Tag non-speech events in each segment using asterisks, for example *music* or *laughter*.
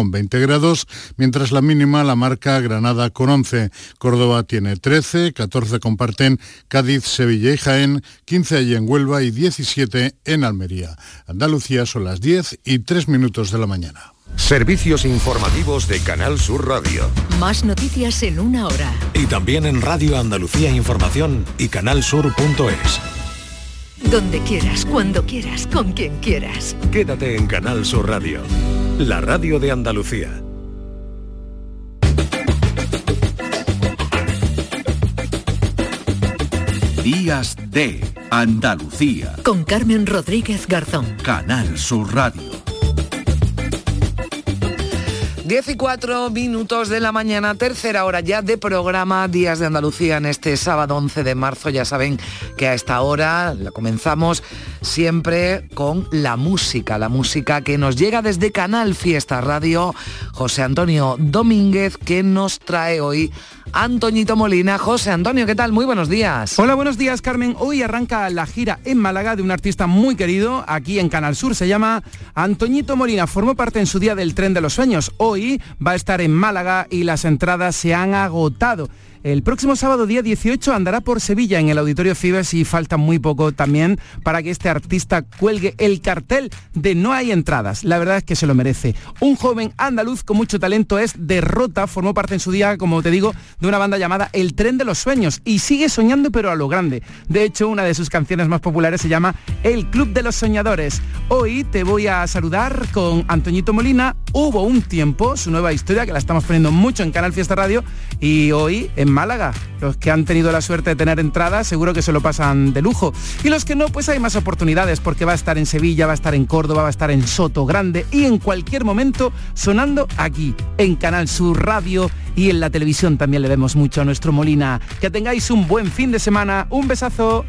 con 20 grados, mientras la mínima la marca Granada con 11. Córdoba tiene 13, 14 comparten Cádiz, Sevilla y Jaén, 15 allí en Huelva y 17 en Almería. Andalucía son las 10 y 3 minutos de la mañana. Servicios informativos de Canal Sur Radio. Más noticias en una hora. Y también en Radio Andalucía Información y canalsur.es. Donde quieras, cuando quieras, con quien quieras. Quédate en Canal Sur Radio, la radio de Andalucía. Días de Andalucía. Con Carmen Rodríguez Garzón. Canal Sur Radio. 10 y 4 minutos de la mañana, tercera hora ya de programa Días de Andalucía en este sábado 11 de marzo. Ya saben que a esta hora la comenzamos siempre con la música, la música que nos llega desde Canal Fiesta Radio. José Antonio Domínguez que nos trae hoy Antoñito Molina. José Antonio, ¿qué tal? Muy buenos días. Hola, buenos días, Carmen. Hoy arranca la gira en Málaga de un artista muy querido aquí en Canal Sur. Se llama Antoñito Molina. Formó parte en su día del Tren de los Sueños. Hoy va a estar en Málaga y las entradas se han agotado. El próximo sábado día 18 andará por Sevilla en el Auditorio Fibes y falta muy poco también para que este artista cuelgue el cartel de No hay entradas. La verdad es que se lo merece. Un joven andaluz con mucho talento es Derrota, formó parte en su día, como te digo, de una banda llamada El Tren de los Sueños y sigue soñando pero a lo grande. De hecho, una de sus canciones más populares se llama El Club de los Soñadores. Hoy te voy a saludar con Antoñito Molina. Hubo un tiempo, su nueva historia, que la estamos poniendo mucho en Canal Fiesta Radio y hoy en Málaga. Los que han tenido la suerte de tener entradas seguro que se lo pasan de lujo. Y los que no, pues hay más oportunidades porque va a estar en Sevilla, va a estar en Córdoba, va a estar en Soto Grande y en cualquier momento sonando aquí, en Canal Sur Radio y en la televisión también le vemos mucho a nuestro Molina. Que tengáis un buen fin de semana. Un besazo.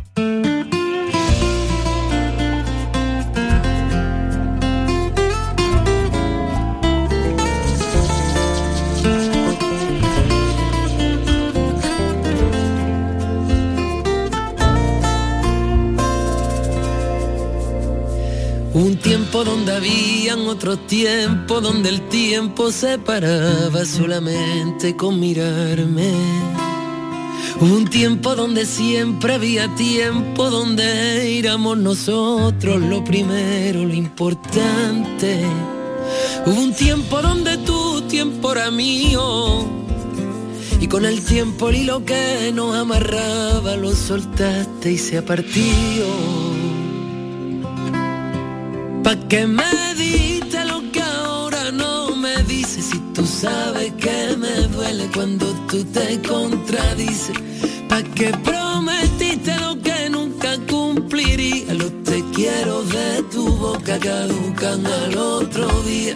Un tiempo donde habían otro tiempo, donde el tiempo se paraba solamente con mirarme. Un tiempo donde siempre había tiempo, donde éramos nosotros lo primero, lo importante. Hubo un tiempo donde tu tiempo era mío. Y con el tiempo el hilo que nos amarraba lo soltaste y se ha partido. Pa' que me diste lo que ahora no me dices. Si tú sabes que me duele cuando tú te contradices. Pa' que prometiste lo que nunca cumpliría. Los te quiero de tu boca caducan al otro día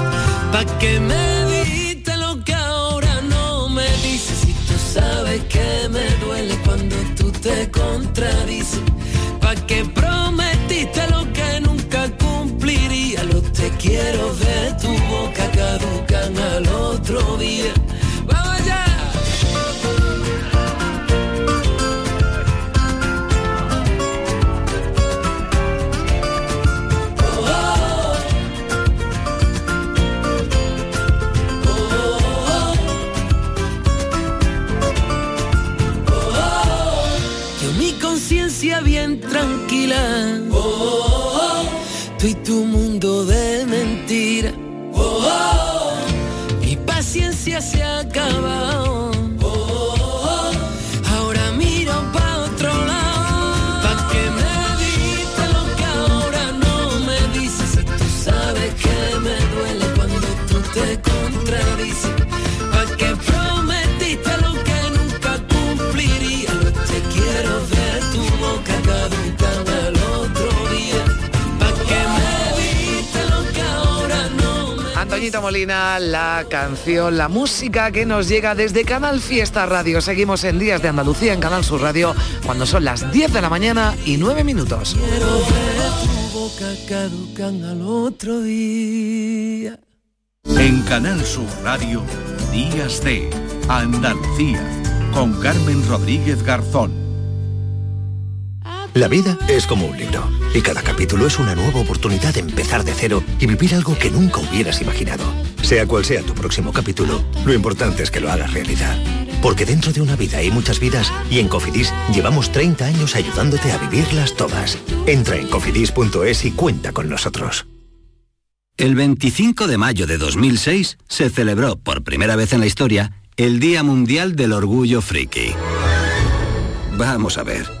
Pa' que me diste lo que ahora no me dices. Si tú sabes que me duele cuando tú te contradices. Pa' que prometiste lo que nunca cumpliría. Los te quiero de tu Molina, la canción, la música que nos llega desde Canal Fiesta Radio. Seguimos en Días de Andalucía en Canal Sur Radio cuando son las 10 de la mañana y 9 minutos. otro día. En Canal Sur Radio, Días de Andalucía, con Carmen Rodríguez Garzón. La vida es como un libro y cada capítulo es una nueva oportunidad de empezar de cero y vivir algo que nunca hubieras imaginado. Sea cual sea tu próximo capítulo, lo importante es que lo hagas realidad. Porque dentro de una vida hay muchas vidas y en Cofidis llevamos 30 años ayudándote a vivirlas todas. Entra en cofidis.es y cuenta con nosotros. El 25 de mayo de 2006 se celebró por primera vez en la historia el Día Mundial del Orgullo Friki. Vamos a ver.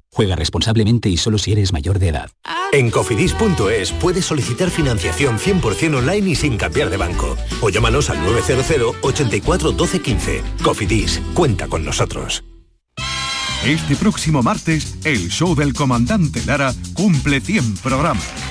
Juega responsablemente y solo si eres mayor de edad. En cofidis.es puedes solicitar financiación 100% online y sin cambiar de banco. O llámanos al 900 84 12 15. Cofidis, cuenta con nosotros. Este próximo martes, el show del comandante Lara cumple 100 programas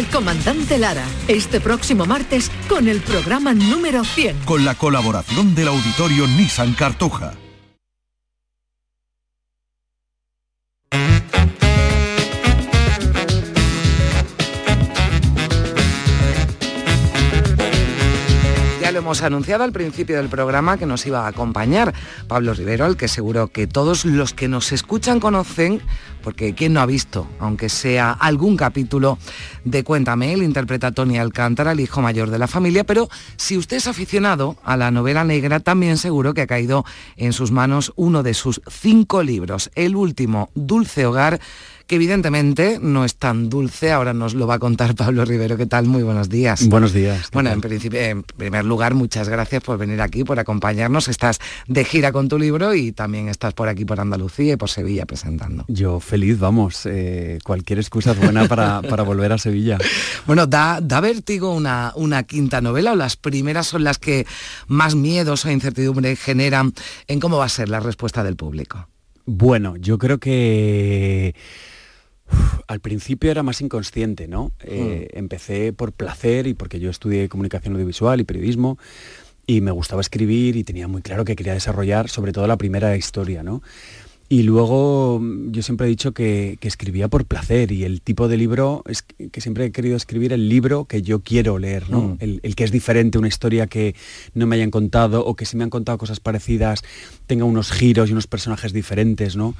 del comandante Lara, este próximo martes con el programa número 100. Con la colaboración del auditorio Nissan Cartuja. Hemos anunciado al principio del programa que nos iba a acompañar Pablo Rivero, al que seguro que todos los que nos escuchan conocen, porque ¿quién no ha visto, aunque sea algún capítulo de Cuéntame? Él interpreta Tony Alcántara, el hijo mayor de la familia, pero si usted es aficionado a la novela negra, también seguro que ha caído en sus manos uno de sus cinco libros, el último, Dulce Hogar, que evidentemente no es tan dulce, ahora nos lo va a contar *laughs* Pablo Rivero. ¿Qué tal? Muy buenos días. Buenos días. Bueno, en principio, en primer lugar, muchas gracias por venir aquí, por acompañarnos. Estás de gira con tu libro y también estás por aquí, por Andalucía y por Sevilla presentando. Yo feliz, vamos. eh, cualquier excusa es buena para, *laughs* para volver a Sevilla. Bueno, ¿da, da vértigo una, una quinta novela o las primeras son las que más miedos o incertidumbre generan en cómo va a ser la respuesta del público? Bueno, yo creo que uf, al principio era más inconsciente, ¿no? Eh, Empecé por placer y porque yo estudié comunicación audiovisual y periodismo y me gustaba escribir y tenía muy claro que quería desarrollar sobre todo la primera historia, ¿no? Y luego mm, yo siempre he dicho que, que escribía por placer y el tipo de libro es que siempre he querido escribir el libro que yo quiero leer, ¿no? Mm. El, el que es diferente, una historia que no me hayan contado o que si me han contado cosas parecidas tenga unos giros y unos personajes diferentes, ¿no?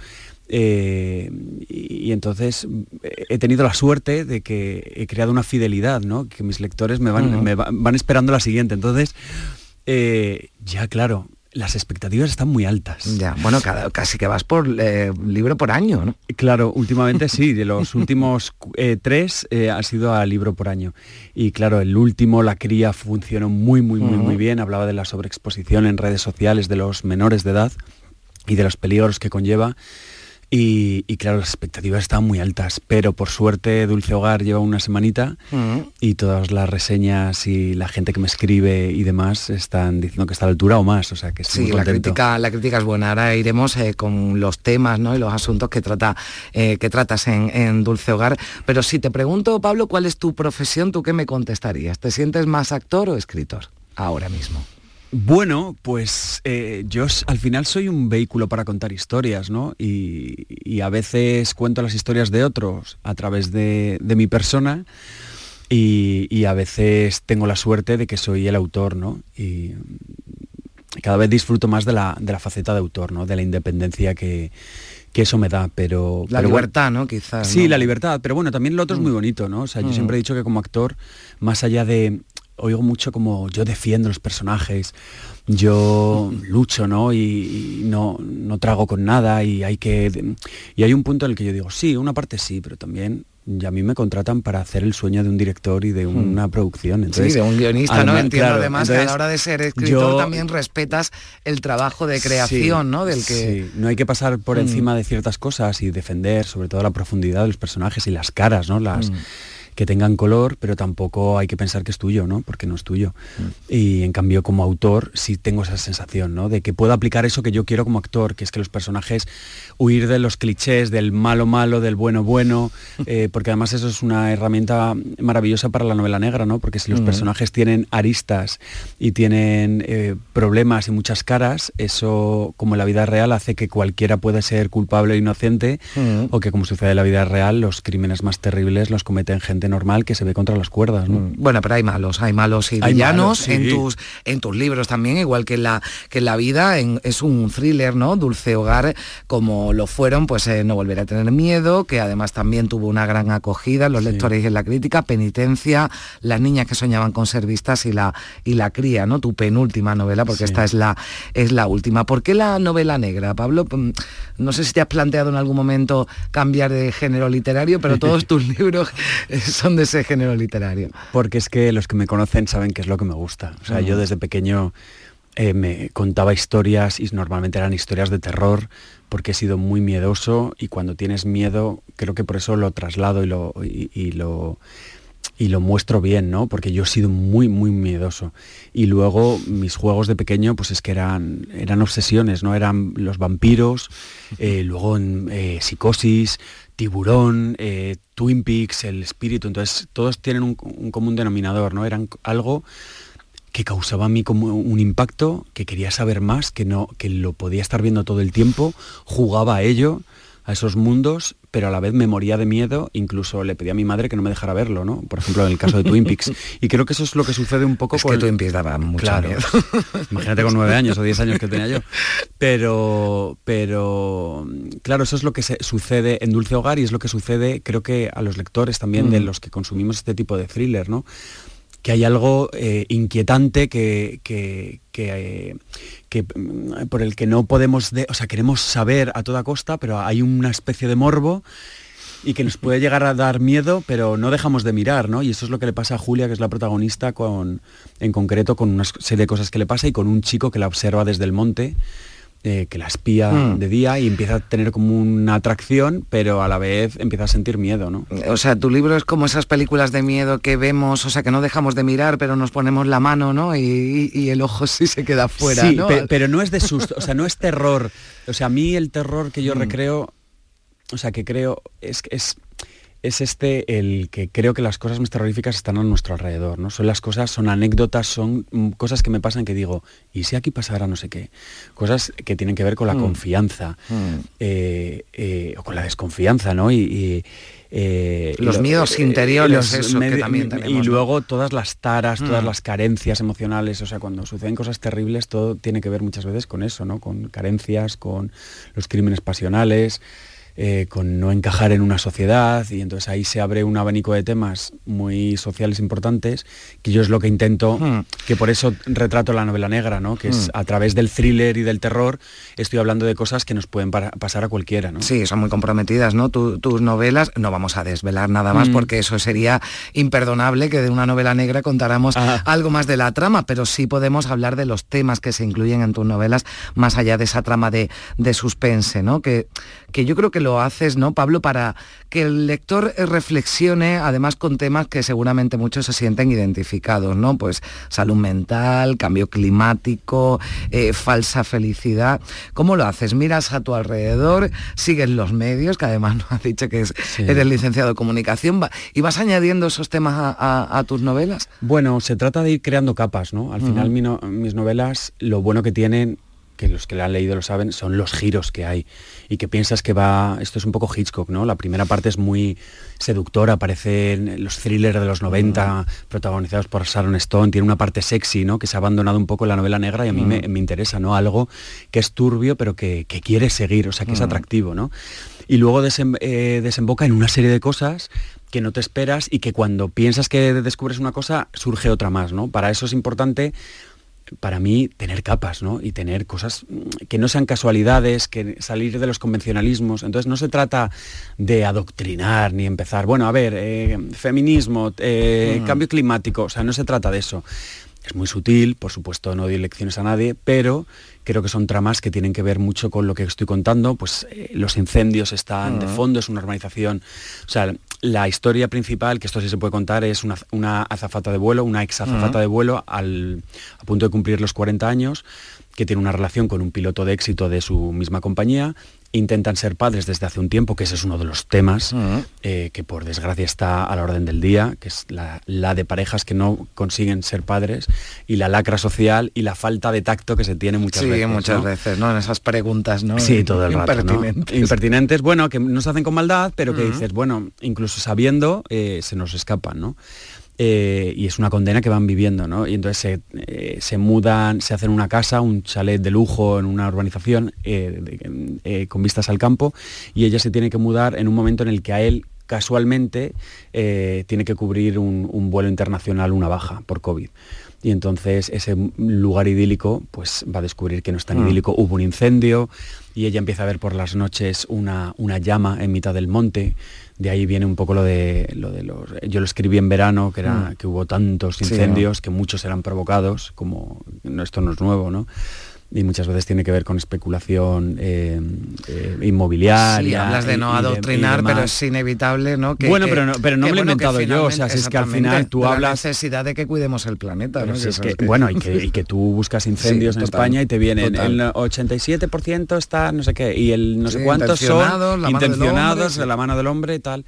Eh, y, y entonces eh, he tenido la suerte de que he creado una fidelidad, ¿no? Que mis lectores me van, me va- van esperando la siguiente. Entonces, eh, ya claro, las expectativas están muy altas. Ya, bueno, cada- casi que vas por eh, libro por año, ¿no? Claro, *laughs* últimamente sí, de los últimos eh, tres eh, ha sido a libro por año. Y claro, el último, La cría, funcionó muy, muy, muy, muy bien. Hablaba de la sobreexposición en redes sociales de los menores de edad y de los peligros que conlleva. Y, y claro, las expectativas estaban muy altas, pero por suerte Dulce Hogar lleva una semanita y todas las reseñas y la gente que me escribe y demás están diciendo que está a la altura o más, o sea que estoy Sí, muy la crítica, la crítica es buena. Ahora iremos eh, con los temas ¿no? y los asuntos que, trata, eh, que tratas en, en Dulce Hogar. Pero si te pregunto, Pablo, ¿cuál es tu profesión? ¿Tú qué me contestarías? ¿Te sientes más actor o escritor ahora mismo? Bueno, pues eh, yo al final soy un vehículo para contar historias, ¿no? Y, y a veces cuento las historias de otros a través de, de mi persona y, y a veces tengo la suerte de que soy el autor, ¿no? Y cada vez disfruto más de la, de la faceta de autor, ¿no? De la independencia que, que eso me da, pero... La pero libertad, ¿no? Quizás. Sí, ¿no? la libertad, pero bueno, también lo otro es muy bonito, ¿no? O sea, yo Mm. siempre he dicho que como actor, más allá de... Oigo mucho como yo defiendo los personajes, yo lucho, ¿no? Y, y no, no trago con nada y hay que... Y hay un punto en el que yo digo, sí, una parte sí, pero también y a mí me contratan para hacer el sueño de un director y de una producción. Entonces, sí, de un guionista, ¿no? Entiendo claro, además que a la hora de ser escritor yo- también respetas el trabajo de creación, Sí, ¿no? Del que... sí, no hay que pasar por Mm. encima de ciertas cosas y defender sobre todo la profundidad de los personajes y las caras, ¿no? Las Mm. Que tengan color, pero tampoco hay que pensar que es tuyo, ¿no? Porque no es tuyo. Y en cambio como autor sí tengo esa sensación, ¿no? De que puedo aplicar eso que yo quiero como actor, que es que los personajes huir de los clichés, del malo malo, del bueno bueno, *laughs* eh, porque además eso es una herramienta maravillosa para la novela negra, ¿no? Porque si los Mm. personajes tienen aristas y tienen eh, problemas y muchas caras, eso como en la vida real hace que cualquiera pueda ser culpable o inocente, Mm. o que como sucede en la vida real, los crímenes más terribles los cometen gente normal que se ve contra las cuerdas, ¿no? Bueno, pero hay malos, hay malos y Hay villanos malos, sí. en tus en tus libros también, igual que en la que en la vida en- es un thriller, ¿no? Dulce Hogar, como lo fueron, pues eh, no volver a tener miedo, que además también tuvo una gran acogida en los lectores y en la crítica, penitencia, las niñas que soñaban con ser vistas y la y la cría, ¿no? Tu penúltima novela, porque Sí. esta es la es la última. ¿Por qué la novela negra, Pablo? Mm, No sé si te has planteado en algún momento cambiar de género literario, pero todos *laughs* tus libros eh, *laughs* son de ese género literario. Porque es que los que me conocen saben qué es lo que me gusta. O sea, yo desde pequeño eh, me contaba historias y normalmente eran historias de terror porque he sido muy miedoso y cuando tienes miedo creo que por eso lo traslado y lo, y, y lo y lo muestro bien, ¿no? Porque yo he sido muy, muy miedoso. Y luego mis juegos de pequeño, pues es que eran, eran obsesiones, ¿no? Eran los vampiros, eh, luego en, eh, psicosis, tiburón, eh, Twin Peaks, el espíritu. Entonces, todos tienen un, un común denominador, ¿no? Eran algo que causaba a mí como un impacto, que quería saber más, que no, que lo podía estar viendo todo el tiempo, jugaba a ello, a esos mundos, pero a la vez me moría de miedo, incluso le pedí a mi madre que no me dejara verlo, ¿no? Por ejemplo, en el caso de Twin Peaks. Y creo que eso es lo que sucede un poco Es con que Twin Peaks daba mucho Claro. miedo. *laughs* Imagínate con nueve años o diez años que tenía yo. Pero, pero, claro, eso es lo que se- sucede en Dulce Hogar y es lo que sucede, creo que a los lectores también de Mm. los que consumimos este tipo de thriller, ¿no? Que hay algo eh, inquietante que, que, que, eh, que, mm, por el que no podemos, de- o sea, queremos saber a toda costa, pero hay una especie de morbo y que nos puede *laughs* llegar a dar miedo, pero no dejamos de mirar, ¿no? Y eso es lo que le pasa a Julia, que es la protagonista, con, en concreto con una serie de cosas que le pasa y con un chico que la observa desde el monte, eh, que la espía Mm. de día y empieza a tener como una atracción, pero a la vez empieza a sentir miedo, ¿no? O sea, tu libro es como esas películas de miedo que vemos, o sea, que no dejamos de mirar, pero nos ponemos la mano, ¿no? Y, el ojo sí se queda fuera, sí, ¿no? pe- pero no es de susto, o sea, no es terror. O sea, a mí el terror que yo Mm. recreo, o sea, que creo, es, es, es este el que creo que las cosas más terroríficas están a nuestro alrededor, ¿no? Son las cosas, son anécdotas, son mm, cosas que me pasan que digo, ¿y si aquí pasara no sé qué? Cosas que tienen que ver con la Mm. confianza, eh, eh, o con la desconfianza, ¿no? Y, y, eh, Los lo- miedos interiores, eso que también y luego todas las taras, todas Mm. las carencias emocionales, o sea, cuando suceden cosas terribles, todo tiene que ver muchas veces con eso, ¿no? Con carencias, con los crímenes pasionales, eh, con no encajar en una sociedad, y entonces ahí se abre un abanico de temas muy sociales importantes, que yo es lo que intento, Mm. que por eso retrato la novela negra, ¿no? Que es Mm. a través del thriller y del terror, estoy hablando de cosas que nos pueden para- pasar a cualquiera, ¿no? Sí, son muy comprometidas, ¿no? Tu- tus novelas, no vamos a desvelar nada más Mm. porque eso sería imperdonable que de una novela negra contáramos Ah. algo más de la trama, pero sí podemos hablar de los temas que se incluyen en tus novelas, más allá de esa trama de, de suspense, ¿no? Que, que yo creo que lo haces, ¿no, Pablo, para que el lector reflexione, además con temas que seguramente muchos se sienten identificados, ¿no? Pues salud mental, cambio climático, eh, falsa felicidad. ¿Cómo lo haces? Miras a tu alrededor, sigues los medios, que además nos has dicho que es- Sí. eres licenciado de comunicación, y vas añadiendo esos temas a, a- a tus novelas. Bueno, se trata de ir creando capas, ¿no? Al final Ujú. mi no- mis novelas, lo bueno que tienen, que los que la han leído lo saben, son los giros que hay. Y que piensas que va, esto es un poco Hitchcock, ¿no? La primera parte es muy seductora, aparecen los thrillers de los 90 protagonizados por Sharon Stone, tiene una parte sexy, ¿no? Que se ha abandonado un poco en la novela negra y a mí me, interesa, ¿no? Algo que es turbio pero que, quiere seguir, o sea, que es atractivo, ¿no? Y luego eh, desemboca en una serie de cosas que no te esperas y que cuando piensas que descubres una cosa surge otra más, ¿no? Para eso es importante para mí tener capas, ¿no? Y tener cosas que no sean casualidades, que salir de los convencionalismos. Entonces no se trata de adoctrinar ni empezar, bueno, a ver, eh, feminismo, eh, cambio climático, o sea, no se trata de eso. Es muy sutil, por supuesto no doy lecciones a nadie, pero creo que son tramas que tienen que ver mucho con lo que estoy contando, pues eh, los incendios están de fondo, es una urbanización, o sea, la historia principal, que esto sí se puede contar, es una, azafata de vuelo, una ex azafata de vuelo al, a punto de cumplir los 40 años, que tiene una relación con un piloto de éxito de su misma compañía intentan ser padres desde hace un tiempo, que ese es uno de los temas eh, que por desgracia está a la orden del día, que es la, de parejas que no consiguen ser padres y la lacra social y la falta de tacto que se tiene muchas veces. Sí, muchas veces, ¿no? En esas preguntas, ¿no? Sí, todo el rato. Impertinentes. Impertinentes, bueno, que no se hacen con maldad, pero que dices, bueno, incluso sabiendo, eh, se nos escapan, ¿no? Eh, y es una condena que van viviendo, ¿no? Y entonces eh, se, mudan, se hacen una casa, un chalet de lujo en una urbanización eh, con vistas al campo y ella se tiene que mudar en un momento en el que a él casualmente tiene que cubrir un, vuelo internacional, una baja por COVID y entonces ese lugar idílico pues va a descubrir que no es tan mm. idílico, hubo un incendio y ella empieza a ver por las noches una, una llama en mitad del monte de ahí viene un poco lo de, lo de los... Yo lo escribí en verano, que, era, mm. que hubo tantos incendios, que muchos eran provocados, como esto no es nuevo, ¿no? Y muchas veces tiene que ver con especulación eh, eh, inmobiliaria. hablas de no adoctrinar, pero es inevitable, ¿no? Que, bueno, pero no, pero no me lo he inventado yo, o sea, si es que al final tú hablas... La necesidad de que cuidemos el planeta, ¿no? es que, bueno, *laughs* y que, tú buscas incendios en España y te vienen el 87% está no sé qué, y el no sé cuántos son intencionados de la mano del hombre y tal.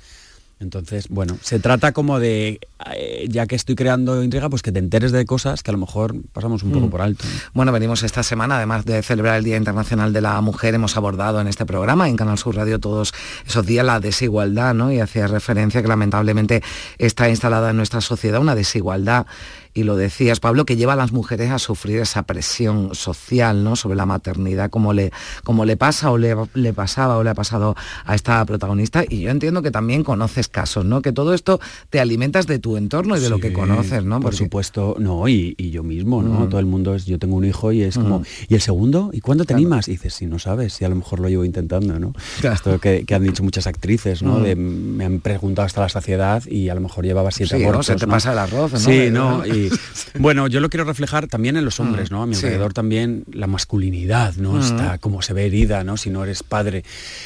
Entonces, bueno, se trata como de, eh, ya que estoy creando intriga, pues que te enteres de cosas que a lo mejor pasamos un poco mm. por alto. Bueno, venimos esta semana, además de celebrar el Día Internacional de la Mujer, hemos abordado en este programa, en Canal Sur Radio, todos esos días la desigualdad, ¿no? Y hacía referencia que lamentablemente está instalada en nuestra sociedad una desigualdad y lo decías, Pablo, que lleva a las mujeres a sufrir esa presión social ¿no? sobre la maternidad, como le, como le pasa o le, le, pasaba o le ha pasado a esta protagonista. Y yo entiendo que también conoces casos, ¿no? Que todo esto te alimentas de tu entorno y de lo que conoces, ¿no? Por supuesto, no, y, yo mismo, ¿no? Mm. Todo el mundo es, yo tengo un hijo y es como, mm. ¿y el segundo? ¿Y cuándo te animas? Y dices, si no sabes, si a lo mejor lo llevo intentando, ¿no? Esto que, han dicho muchas actrices, ¿no? Mm. De, me han preguntado hasta la saciedad y a lo mejor llevaba siete sí, abortos, Se te pasa el arroz, ¿no? Sí, no, y, *laughs* bueno, yo lo quiero reflejar también en los hombres, ¿no? A mi alrededor también la masculinidad, ¿no? Está como se ve herida, ¿no? Si no eres padre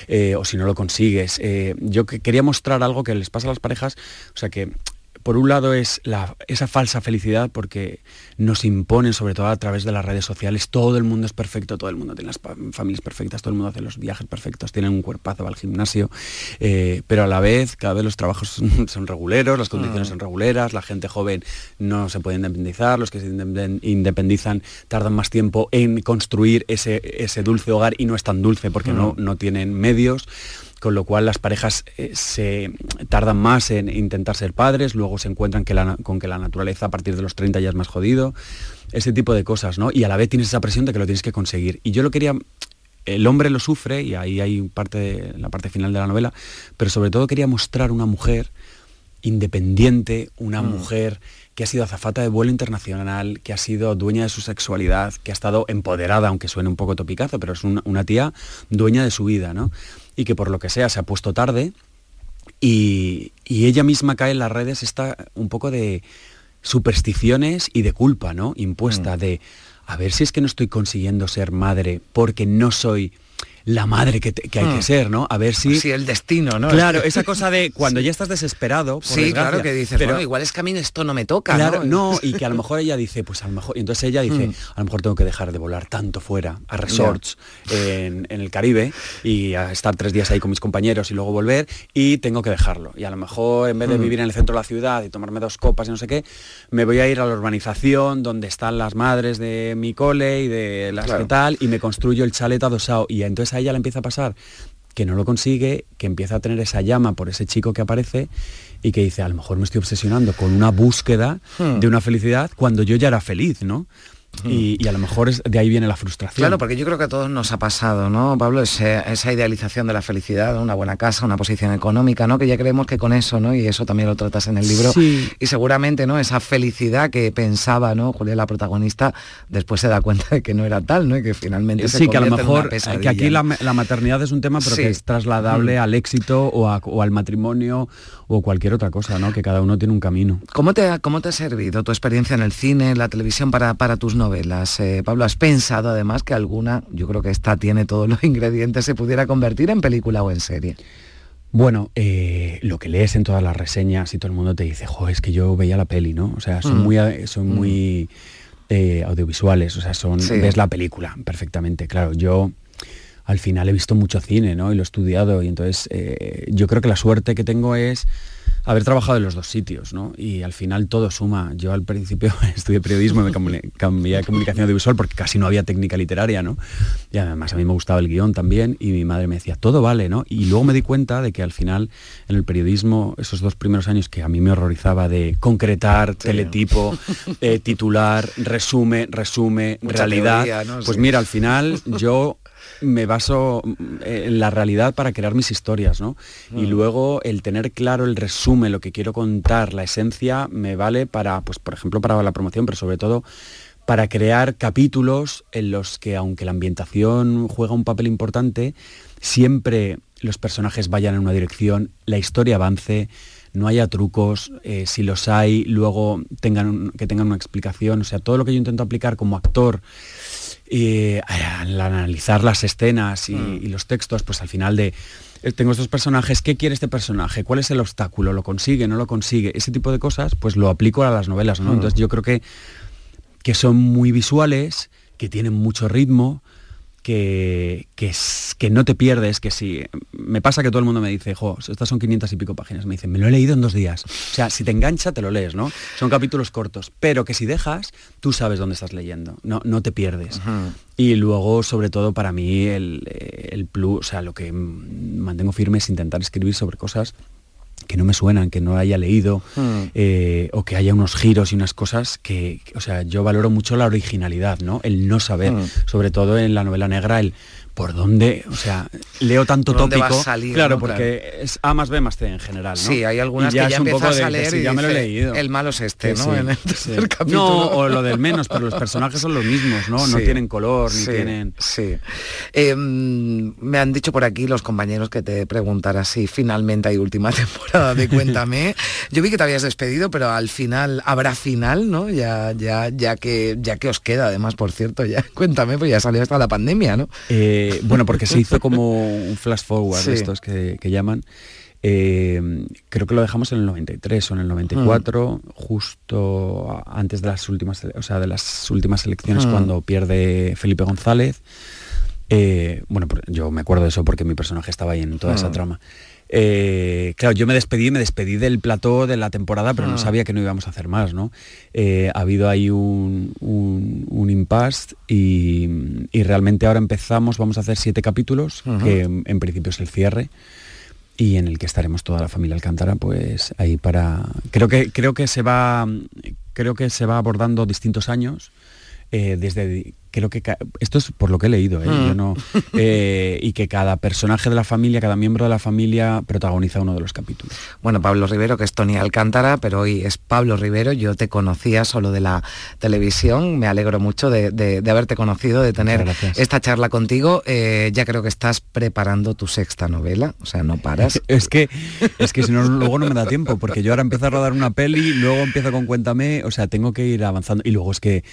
eh, o si no lo consigues. Eh, yo quería mostrar algo que les pasa a las parejas, o sea que por un lado es esa falsa felicidad porque nos imponen, sobre todo a través de las redes sociales, todo el mundo es perfecto, todo el mundo tiene las familias perfectas, todo el mundo hace los viajes perfectos, tienen un cuerpazo, va al gimnasio, eh, pero a la vez cada vez los trabajos son *laughs* reguleros, las condiciones mm. son reguleras, la gente joven no se puede independizar, los que se independizan tardan más tiempo en construir ese, ese dulce hogar y no es tan dulce porque no, mm. no tienen medios con lo cual las parejas eh, se tardan más en intentar ser padres, luego se encuentran con que la naturaleza a partir de los 30 ya es más jodido, ese tipo de cosas, ¿no? Y a la vez tienes esa presión de que lo tienes que conseguir. Y yo lo quería, el hombre lo sufre, y ahí hay parte de, la parte final de la novela, pero sobre todo quería mostrar una mujer independiente, una mm. mujer que ha sido azafata de vuelo internacional, que ha sido dueña de su sexualidad, que ha estado empoderada, aunque suene un poco topicazo, pero es una, una tía dueña de su vida, ¿no? Y que por lo que sea se ha puesto tarde y, ella misma cae en las redes está un poco de supersticiones y de culpa, ¿no? Impuesta mm. de a ver si es que no estoy consiguiendo ser madre porque no soy la madre que, que hay que Hmm. ser, ¿no? A ver si... Sí, el destino, ¿no? Claro, *laughs* esa cosa de cuando ya estás desesperado. por Sí, claro, que dices, pero- bueno, igual es que a mí esto no me toca, Claro, ¿no? no, y que a lo mejor ella dice, pues a lo mejor, y entonces ella dice, Mm. a lo mejor tengo que dejar de volar tanto fuera, a resorts en, en el Caribe y a estar tres días ahí con mis compañeros y luego volver y tengo que dejarlo. Y a lo mejor en vez de Mm. vivir en el centro de la ciudad y tomarme dos copas y no sé qué, me voy a ir a la urbanización donde están las madres de mi cole y de las Claro. que tal y me construyo el chalet adosado. Y entonces a ella le empieza a pasar que no lo consigue, que empieza a tener esa llama por ese chico que aparece y que dice, a lo mejor me estoy obsesionando con una búsqueda Hmm. de una felicidad cuando yo ya era feliz, ¿no? Y, y a lo mejor es, de ahí viene la frustración. Claro, porque yo creo que a todos nos ha pasado, ¿no, Pablo? Ese- esa idealización de la felicidad, una buena casa, una posición económica, ¿no? Que ya creemos que con eso, ¿no? Y eso también lo tratas en el libro. Sí. Y seguramente, ¿no? Esa felicidad que pensaba, ¿no? Julia, la protagonista, después se da cuenta de que no era tal, ¿no? Y que finalmente se sí, que a lo mejor eh, que aquí la, maternidad es un tema, pero Sí. que es trasladable Mm. al éxito o, a- o al matrimonio o cualquier otra cosa, ¿no? Que cada uno tiene un camino. ¿Cómo te, ha, ¿Cómo te ha servido tu experiencia en el cine, en la televisión para, para tus novelas? Eh, Pablo, ¿has pensado además que alguna, yo creo que esta tiene todos los *laughs* ingredientes, se pudiera convertir en película o en serie? Bueno, eh, lo que lees en todas las reseñas y todo el mundo te dice, jo, es que yo veía la peli, ¿no? O sea, son Mm. muy, a- son muy eh, audiovisuales, o sea, son, Sí. ves la película perfectamente. Claro, yo al final he visto mucho cine, ¿no? Y lo he estudiado y entonces eh, yo creo que la suerte que tengo es haber trabajado en los dos sitios, ¿no? Y al final todo suma. Yo al principio *laughs* estudié periodismo y me cambié, a comunicación audiovisual porque casi no había técnica literaria, ¿no? Y además a mí me gustaba el guion también y mi madre me decía, todo vale, ¿no? Y luego me di cuenta de que al final en el periodismo, esos dos primeros años que a mí me horrorizaba de concretar, teletipo, *laughs* eh, titular, resume, resume, Mucha realidad, teoría, ¿no? pues Sí. mira, al final yo me baso mm, en la realidad para crear mis historias, ¿no? Y Mm. luego el tener claro el resumen, lo que quiero contar, la esencia, me vale para, pues por ejemplo, para la promoción, pero sobre todo para crear capítulos en los que, aunque la ambientación juega un papel importante, siempre los personajes vayan en una dirección, la historia avance, no haya trucos, eh, si los hay, luego tengan un- que tengan una explicación. O sea, todo lo que yo intento aplicar como actor eh, al analizar las escenas y, y los textos, pues al final de eh, tengo estos personajes, ¿qué quiere este personaje? ¿Cuál es el obstáculo? ¿Lo consigue? ¿No lo consigue? Ese tipo de cosas, pues lo aplico a las novelas, ¿no? Mm. Entonces yo creo que, que son muy visuales, que tienen mucho ritmo, que, que, no te pierdes, que si... Me pasa que todo el mundo me dice, jo, estas son 500 y pico páginas. Me dicen, me lo he leído en dos días. O sea, si te engancha, te lo lees, ¿no? Son capítulos cortos. Pero que si dejas, tú sabes dónde estás leyendo. No, no te pierdes. Y luego, sobre todo, para mí, el, el plus, o sea, lo que mantengo firme es intentar escribir sobre cosas que no me suenan, que no haya leído, Mm. eh, o que haya unos giros y unas cosas que, o sea, yo valoro mucho la originalidad, ¿no? El no saber, Mm. sobre todo en la novela negra, el por dónde, o sea, leo tanto ¿Por dónde va a tópico. salir, claro, no? porque es A más B más C en general, ¿no? Sí, hay algunas Y que ya empiezas a leer y ya me lo he leído. el malo es este, ¿no? sí, En el sí. tercer capítulo. No, o lo del menos, pero los personajes son los mismos, ¿no? No tienen color, ni tienen... Sí. Eh, mm, me han dicho por aquí los compañeros que te preguntara si finalmente hay última *laughs* temporada de Cuéntame. Yo vi que te habías despedido, pero al final habrá final, ¿no? Ya, ya, ya que ya que os queda, además, por cierto, ya *laughs* Cuéntame, pues ya salió hasta la pandemia, ¿no? Eh, *laughs* bueno, porque se hizo como un flash forward Sí. de estos que, que llaman. Eh, creo que lo dejamos en el 93 o en el 94, Mm. justo antes de las últimas, o sea, de las últimas elecciones Mm. cuando pierde Felipe González. Eh, bueno, yo me acuerdo de eso porque mi personaje estaba ahí en toda esa Mm. trama. Eh, claro, yo me despedí, me despedí del plató de la temporada, pero no Mm. sabía que no íbamos a hacer más, ¿no? Eh, ha habido ahí un, un, un impasse y, y realmente ahora empezamos, vamos a hacer siete capítulos, que en, en principio es el cierre y en el que estaremos toda la familia Alcántara, pues ahí para. Creo que creo que se va, creo que se va abordando distintos años. Eh, desde creo que esto es por lo que he leído ¿eh? Mm. Yo no- *laughs* eh, y que cada personaje de la familia cada miembro de la familia protagoniza uno de los capítulos Bueno, Pablo Rivero, que es Tony Alcántara, pero hoy es Pablo Rivero. Yo te conocía solo de la televisión. Me alegro mucho de, de- de haberte conocido, de tener esta charla contigo. Eh, ya creo que estás preparando tu sexta novela, o sea, no paras. *laughs* es que es que si no luego no me da tiempo porque yo ahora empiezo a rodar una peli luego empiezo con cuéntame o sea tengo que ir avanzando y luego es que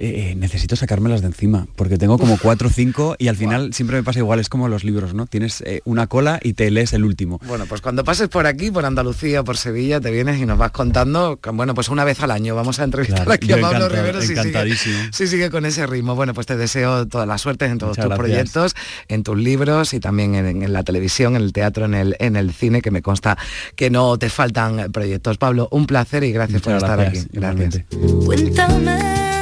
eh, necesito sacármelas de encima, porque tengo como cuatro o cinco y al final siempre me pasa igual, es como los libros, ¿no? Tienes eh, una cola y te lees el último. Bueno, pues cuando pases por aquí, por Andalucía, por Sevilla, te vienes y nos vas contando, bueno, pues una vez al año vamos a entrevistar aquí a Pablo Rivero si sigue, si sigue, con ese ritmo. Bueno, pues te deseo toda la suerte en todos tus proyectos, en tus libros y también en, la televisión, en el teatro, en el, en el cine, que me consta que no te faltan proyectos. Pablo, un placer y gracias por estar aquí. Gracias. Cuéntame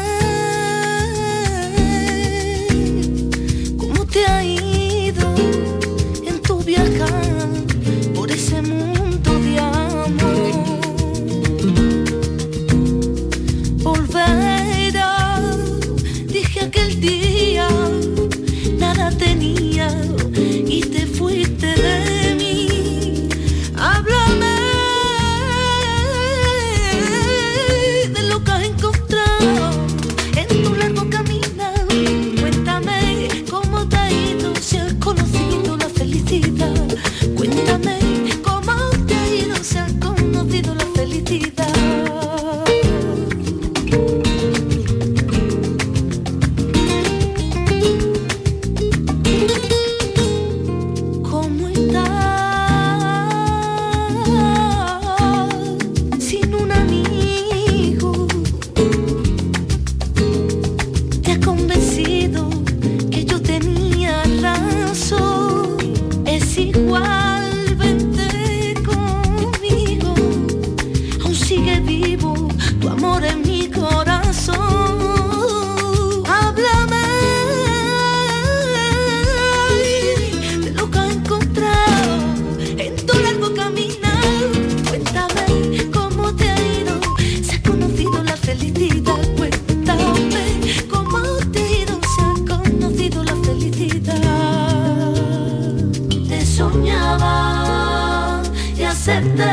soñaba y hacerte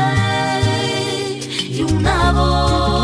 y una voz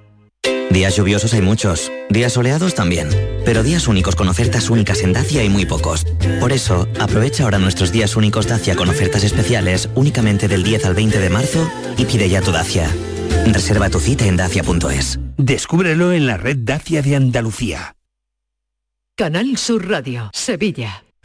Días lluviosos hay muchos, días soleados también, pero días únicos con ofertas únicas en Dacia hay muy pocos. Por eso, aprovecha ahora nuestros días únicos Dacia con ofertas especiales únicamente del 10 al 20 de marzo y pide ya tu Dacia. Reserva tu cita en dacia.es. Descúbrelo en la red Dacia de Andalucía. Canal Sur Radio, Sevilla.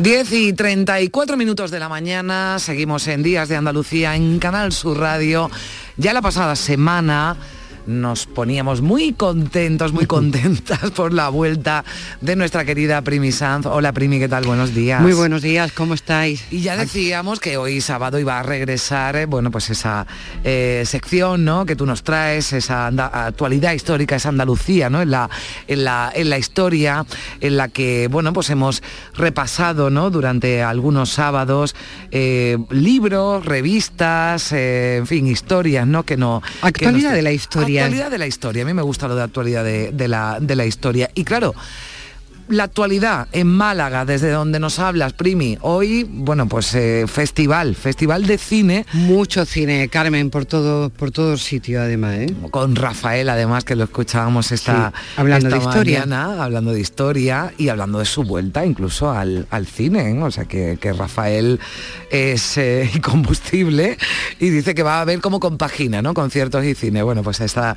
Diez y 34 minutos de la mañana, seguimos en Días de Andalucía en Canal Sur Radio. Ya la pasada semana nos poníamos muy contentos, muy *laughs* contentas por la vuelta de nuestra querida Primi Sanz. Hola Primi, ¿qué tal? Buenos días. Muy buenos días, ¿cómo estáis? Y ya decíamos que hoy sábado iba a regresar, eh, bueno, pues esa eh, sección, ¿no? Que tú nos traes, esa actualidad histórica, esa Andalucía, ¿no? En la, en la, en la historia, en la que, bueno, pues hemos repasado, ¿no? Durante algunos sábados eh, libros, revistas, en fin, historias, ¿no? Que no. que Actualidad nos- de la historia. Actualidad de la historia. A mí me gusta lo de actualidad de, la, de la historia. Y claro, la actualidad en Málaga, desde donde nos hablas, Primi, hoy, bueno, pues eh, festival, festival de cine. Mucho cine, Carmen, por todo, por todo sitio además, ¿eh? Con Rafael, además, que lo escuchábamos esta, Sí, hablando esta de historia. mañana, hablando de historia y hablando de su vuelta incluso al, al cine. ¿eh? O sea, que, que Rafael es eh, *laughs* incombustible y dice que va a ver cómo compagina, ¿no? Conciertos y cine. Bueno, pues está,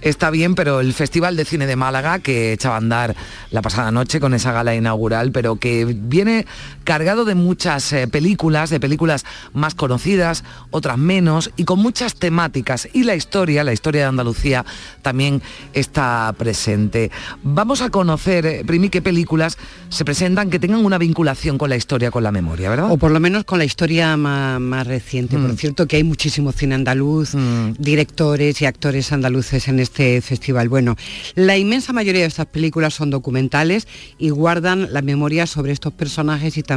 está bien, pero el Festival de Cine de Málaga, que echaba a andar la pasada noche con esa gala inaugural, pero que viene cargado de muchas eh, películas, de películas más conocidas, otras menos, y con muchas temáticas. Y la historia, la historia de Andalucía, también está presente. Vamos a conocer, eh, Primi, qué películas se presentan que tengan una vinculación con la historia, con la memoria, ¿verdad? O por lo menos con la historia más, más reciente. Por Mm. cierto, que hay muchísimo cine andaluz, directores y actores andaluces en este festival. Bueno, la inmensa mayoría de estas películas son documentales y guardan la memoria sobre estos personajes y también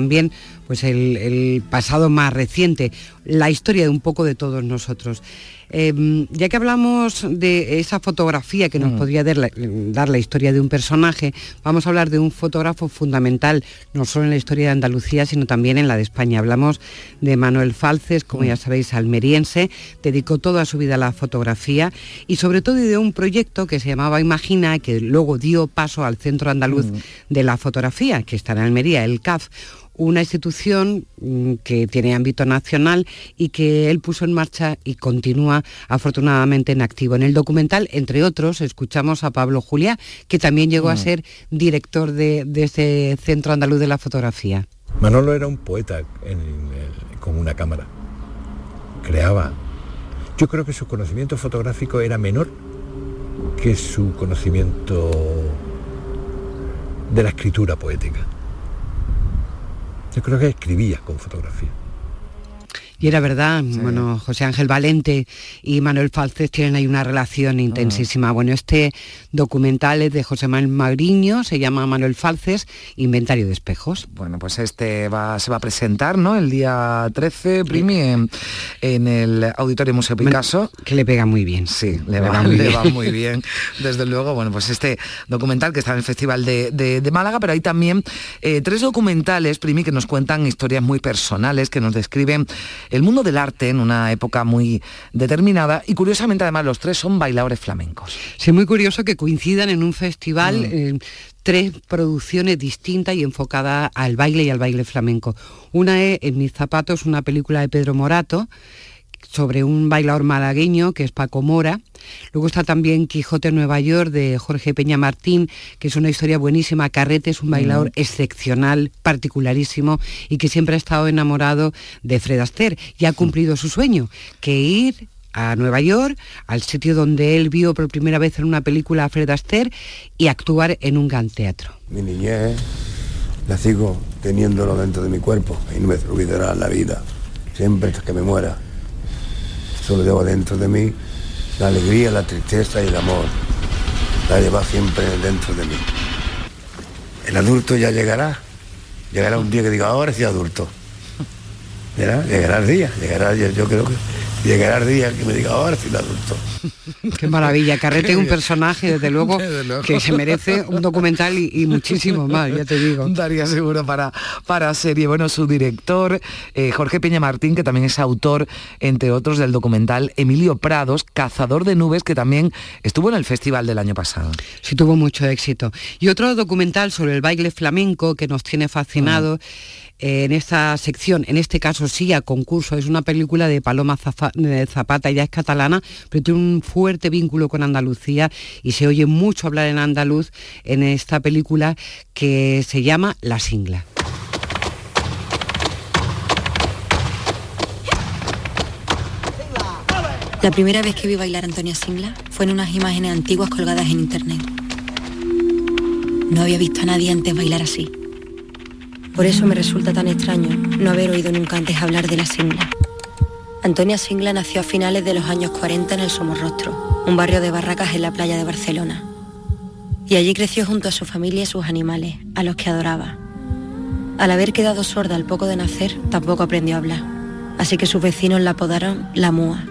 pues, el, el pasado más reciente, la historia de un poco de todos nosotros. Eh, ya que hablamos de esa fotografía que nos Mm. podría dar la, dar la historia de un personaje, vamos a hablar de un fotógrafo fundamental, no solo en la historia de Andalucía, sino también en la de España. Hablamos de Manuel Falces, como Mm. ya sabéis, almeriense, dedicó toda su vida a la fotografía y sobre todo de un proyecto que se llamaba Imagina, que luego dio paso al Centro Andaluz Mm. de la Fotografía, que está en Almería, el CAF una institución mm, que tiene ámbito nacional y que él puso en marcha y continúa afortunadamente en activo. En el documental, entre otros, escuchamos a Pablo Juliá, que también llegó a Mm. ser director de, de ese Centro Andaluz de la Fotografía. Manolo era un poeta en el- con una cámara. Creaba. Yo creo que su conocimiento fotográfico era menor que su conocimiento de la escritura poética. Yo creo que escribía con fotografía. Y era verdad, bueno, José Ángel Valente y Manuel Falces tienen ahí una relación intensísima. Bueno, este documental es de José Manuel Magriño, se llama Manuel Falces, Inventario de Espejos. Bueno, pues este va, se va a presentar, ¿no? El día 13, Primi, en, en el Auditorio Museo Picasso. Que le pega muy bien. Sí, le, va, le va muy bien. Desde luego, bueno, pues este documental que está en el Festival de, de- de Málaga, pero hay también eh, tres documentales, Primi, que nos cuentan historias muy personales, que nos describen el mundo del arte en una época muy determinada y curiosamente además los tres son bailadores flamencos. Sí, muy curioso que coincidan en un festival Mm. eh, tres producciones distintas y enfocadas al baile y al baile flamenco. Una es En mis zapatos, una película de Pedro Morato, sobre un bailador malagueño que es Paco Mora. Luego está también Quijote en Nueva York de Jorge Peña Martín, que es una historia buenísima. Carrete es un bailador excepcional, particularísimo y que siempre ha estado enamorado de Fred Astaire y ha cumplido su sueño, que ir a Nueva York, al sitio donde él vio por primera vez en una película a Fred Astaire y actuar en un gran teatro. Mi niñez la sigo teniéndolo dentro de mi cuerpo y no me olvidará la vida, siempre hasta que me muera. Solo llevo dentro de mí la alegría, la tristeza y el amor. La lleva siempre dentro de mí. El adulto ya llegará. Llegará un día que diga, ahora sí adulto. *laughs* Llegará, llegará el día, llegará, yo, yo creo que llegará el día que me diga, ahora adulto. Qué maravilla, Carrete es un personaje, *laughs* desde luego, que se merece un documental y, y muchísimo más, ya te digo. Daría seguro para, para serie. Bueno, su director, eh, Jorge Peña Martín, que también es autor, entre otros, del documental Emilio Prados, Cazador de Nubes, que también estuvo en el festival del año pasado. Sí, tuvo mucho éxito. Y otro documental sobre el baile flamenco que nos tiene fascinados. eh, En esta sección, en este caso sí a concurso, es una película de Paloma Zapata, ella es catalana, pero tiene un fuerte vínculo con Andalucía y se oye mucho hablar en andaluz en esta película que se llama La Singla. La primera vez que vi bailar Antonia Singla fue en unas imágenes antiguas colgadas en internet. No había visto a nadie antes bailar así. Por eso me resulta tan extraño no haber oído nunca antes hablar de la Singla. Antonia Singla nació a finales de los años 40 en el Somorrostro, un barrio de barracas en la playa de Barcelona. Y allí creció junto a su familia y sus animales, a los que adoraba. Al haber quedado sorda al poco de nacer, tampoco aprendió a hablar. Así que sus vecinos la apodaron la Mua.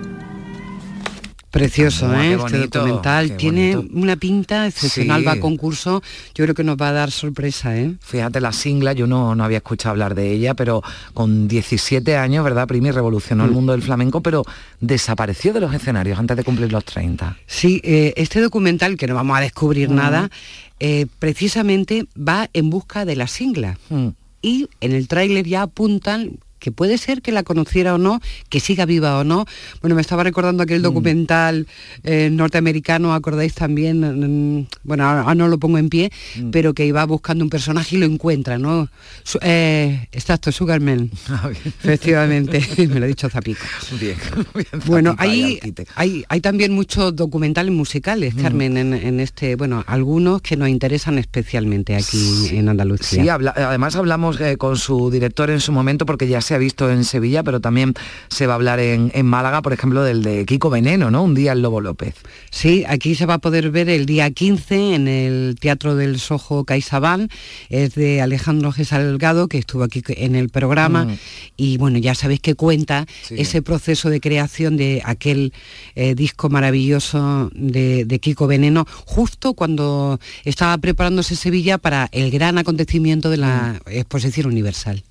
Precioso, Ah, ¿eh? Este documental tiene una pinta excepcional, Sí. va a concurso, yo creo que nos va a dar sorpresa, ¿eh? Fíjate, la Singla, yo no, no había escuchado hablar de ella, pero con 17 años, ¿verdad? Primi revolucionó Mm. el mundo del flamenco, pero desapareció de los escenarios antes de cumplir los 30. Sí, eh, este documental, que no vamos a descubrir Ujú. nada, eh, precisamente va en busca de la singla. Mm. Y en el tráiler ya apuntan que puede ser que la conociera o no, que siga viva o no. Bueno, me estaba recordando aquel documental eh, norteamericano, acordáis también, Mm, bueno, ahora, no lo pongo en pie, pero que iba buscando un personaje y lo encuentra, ¿no? Su- eh, exacto, Sugarman. *laughs* Efectivamente, *laughs* me lo ha dicho Zapico. Bien, *laughs* Bueno, Zapico ahí hay, hay, hay también muchos documentales musicales, Mm. Carmen, en, en este, bueno, algunos que nos interesan especialmente aquí en Andalucía. Sí, habla- además hablamos eh, con su director en su momento porque ya se ha visto en Sevilla, pero también se va a hablar en, en Málaga, por ejemplo, del de Kiko Veneno, ¿no? Un día el Lobo López. Sí, aquí se va a poder ver el día 15 en el Teatro del Sojo CaixaBank. Es de Alejandro G. Salgado, que estuvo aquí en el programa. Mm. Y bueno, ya sabéis que cuenta Sí. ese proceso de creación de aquel eh, disco maravilloso de, de Kiko Veneno, justo cuando estaba preparándose Sevilla para el gran acontecimiento de la Mm. Exposición Universal.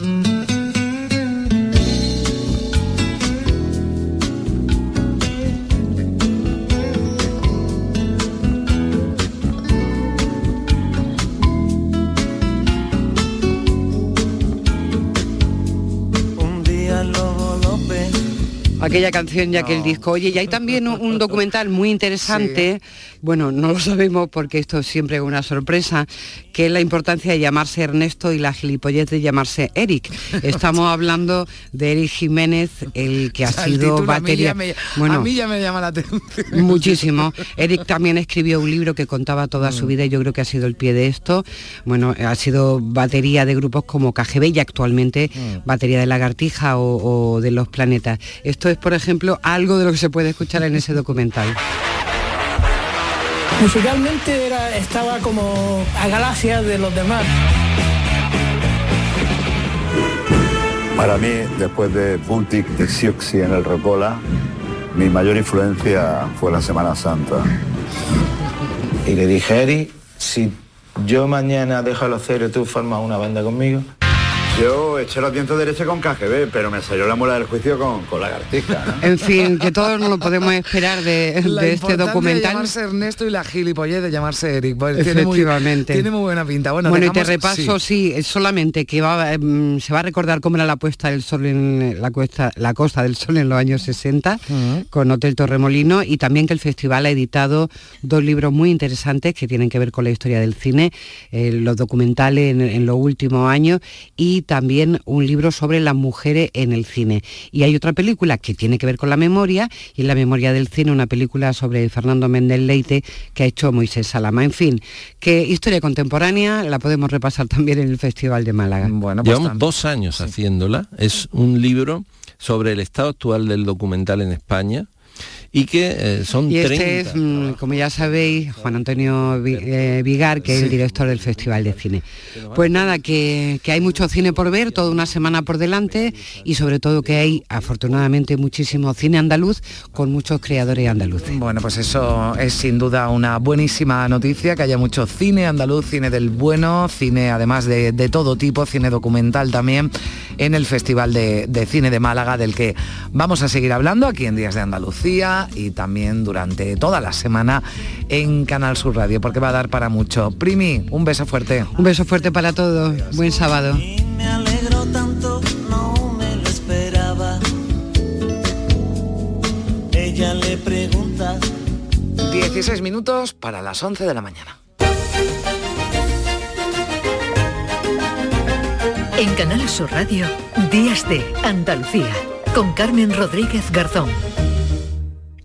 Un Aquella canción y aquel disco. Oye, y hay también un, un documental muy interesante, bueno, no lo sabemos porque esto siempre es una sorpresa, que es la importancia de llamarse Ernesto y la gilipollez de llamarse Eric. *laughs* Estamos hablando de Eric Jiménez, el que ha O sea, el sido título a mí batería. ya me- Bueno, a mí ya me llama la atención. *laughs* Muchísimo. Eric también escribió un libro que contaba toda Mm. su vida y yo creo que ha sido el pie de esto. Bueno, ha sido batería de grupos como KGB y actualmente Mm. batería de Lagartija o, o de Los Planetas. Esto es, por ejemplo, algo de lo que se puede escuchar en ese documental. Musicalmente era, estaba como a galaxias de los demás. Para mí, después de Buntic, de Siouxsie en el Rocola, mi mayor influencia fue la Semana Santa. Y le dije, Eri, si yo mañana dejo los ceros, tú formas una banda conmigo. Yo eché los dientes derechos con KGB, pero me salió la muela del juicio con, con lagartija. ¿no? En fin, que todos no lo podemos esperar de, La de este importancia De documental. llamarse Ernesto y la gilipollez de llamarse Eric. Pues tiene muy- Efectivamente. Tiene muy, buena pinta. Bueno, Bueno, y te repaso, sí, es solamente que va, em, se va a recordar cómo era la puesta del sol en la costa, la costa del sol en los años 60 con Hotel Torremolino y también que el festival ha editado dos libros muy interesantes que tienen que ver con la historia del cine, eh, los documentales en, en los últimos años y también un libro sobre las mujeres en el cine. Y hay otra película que tiene que ver con la memoria, y en la memoria del cine, una película sobre Fernando Méndez Leite que ha hecho Moisés Salama. En fin, que historia contemporánea la podemos repasar también en el Festival de Málaga. Bueno, pues Llevamos dos años haciéndola. Es un libro sobre el estado actual del documental en España y que eh, son y 30. este es, mm, como ya sabéis, Juan Antonio eh, Vigar, que es el director del Festival de Cine. Pues nada, que, que hay mucho cine por ver, toda una semana por delante y sobre todo que hay, afortunadamente, muchísimo cine andaluz con muchos creadores andaluces. Bueno, pues eso es sin duda una buenísima noticia, que haya mucho cine andaluz, cine del bueno, cine además de, de todo tipo, cine documental también, en el Festival de, de Cine de Málaga, del que vamos a seguir hablando aquí en Días de Andalucía y también durante toda la semana en Canal Sur Radio, porque va a dar para mucho. Primi, un beso fuerte. Un beso fuerte para todos. Buen sábado. Me alegro tanto, no me lo esperaba. Ella le pregunta 16 minutos para las 11 de la mañana. En Canal Sur Radio, Días de Andalucía, con Carmen Rodríguez Garzón.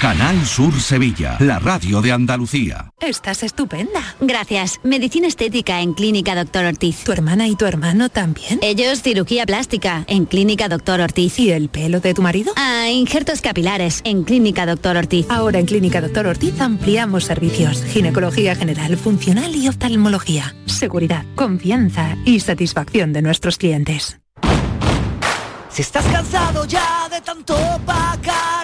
Canal Sur Sevilla, la radio de Andalucía. Estás estupenda. Gracias. Medicina estética en Clínica Doctor Ortiz. ¿Tu hermana y tu hermano también? Ellos cirugía plástica en Clínica Doctor Ortiz. ¿Y el pelo de tu marido? Ah, injertos capilares en Clínica Doctor Ortiz. Ahora en Clínica Doctor Ortiz ampliamos servicios. Ginecología general, funcional y oftalmología. Seguridad, confianza y satisfacción de nuestros clientes. Si estás cansado ya de tanto pagar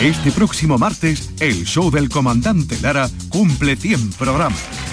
Este próximo martes, el show del comandante Lara cumple 100 programas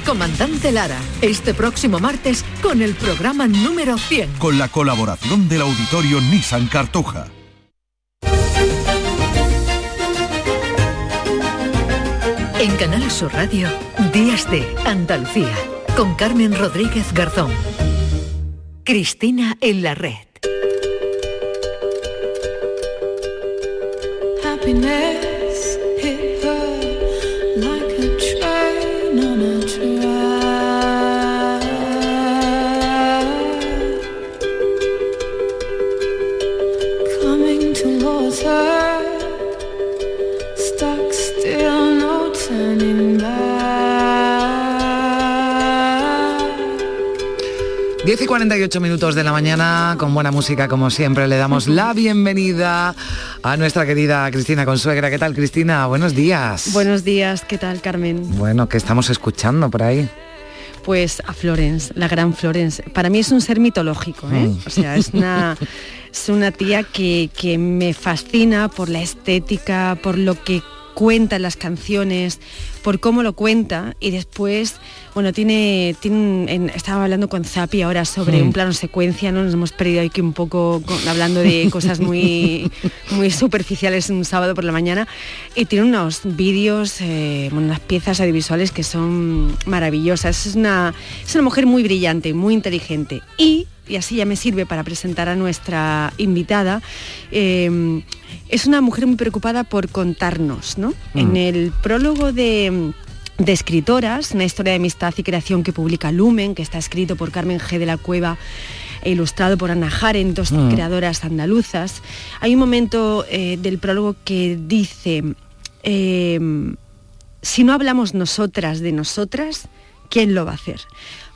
comandante Lara, este próximo martes con el programa número 100. Con la colaboración del auditorio Nissan Cartuja. En Canal Sur Radio, Días de Andalucía, con Carmen Rodríguez Garzón. Cristina en la red. Happiness 10 y 48 minutos de la mañana, con buena música como siempre, le damos la *laughs* bienvenida a nuestra querida Cristina Consuegra. ¿Qué tal, Cristina? Buenos días. Buenos días, ¿qué tal, Carmen? Bueno, ¿qué estamos escuchando por ahí? Pues a Florence, la gran Florence. Para mí es un ser mitológico, ¿eh? Mm. O sea, es una, *laughs* es una tía que, que me fascina por la estética, por lo que cuenta en las canciones, por cómo lo cuenta y después, bueno, tiene, tiene en- estaba hablando con Zapi ahora sobre un plano secuencia, ¿no? Nos hemos perdido aquí un poco con- hablando de cosas muy, *laughs* muy superficiales un sábado por la mañana y tiene unos vídeos, eh, unas piezas audiovisuales que son maravillosas. Es una, es una mujer muy brillante, muy inteligente y y así ya me sirve para presentar a nuestra invitada, eh, es una mujer muy preocupada por contarnos, ¿no? Mm. En el prólogo de de escritoras, una historia de amistad y creación que publica Lumen, que está escrito por Carmen G. de la Cueva e ilustrado por Ana Jaren, dos Mm. creadoras andaluzas. Hay un momento eh, del prólogo que dice, eh, si no hablamos nosotras de nosotras, ¿quién lo va a hacer?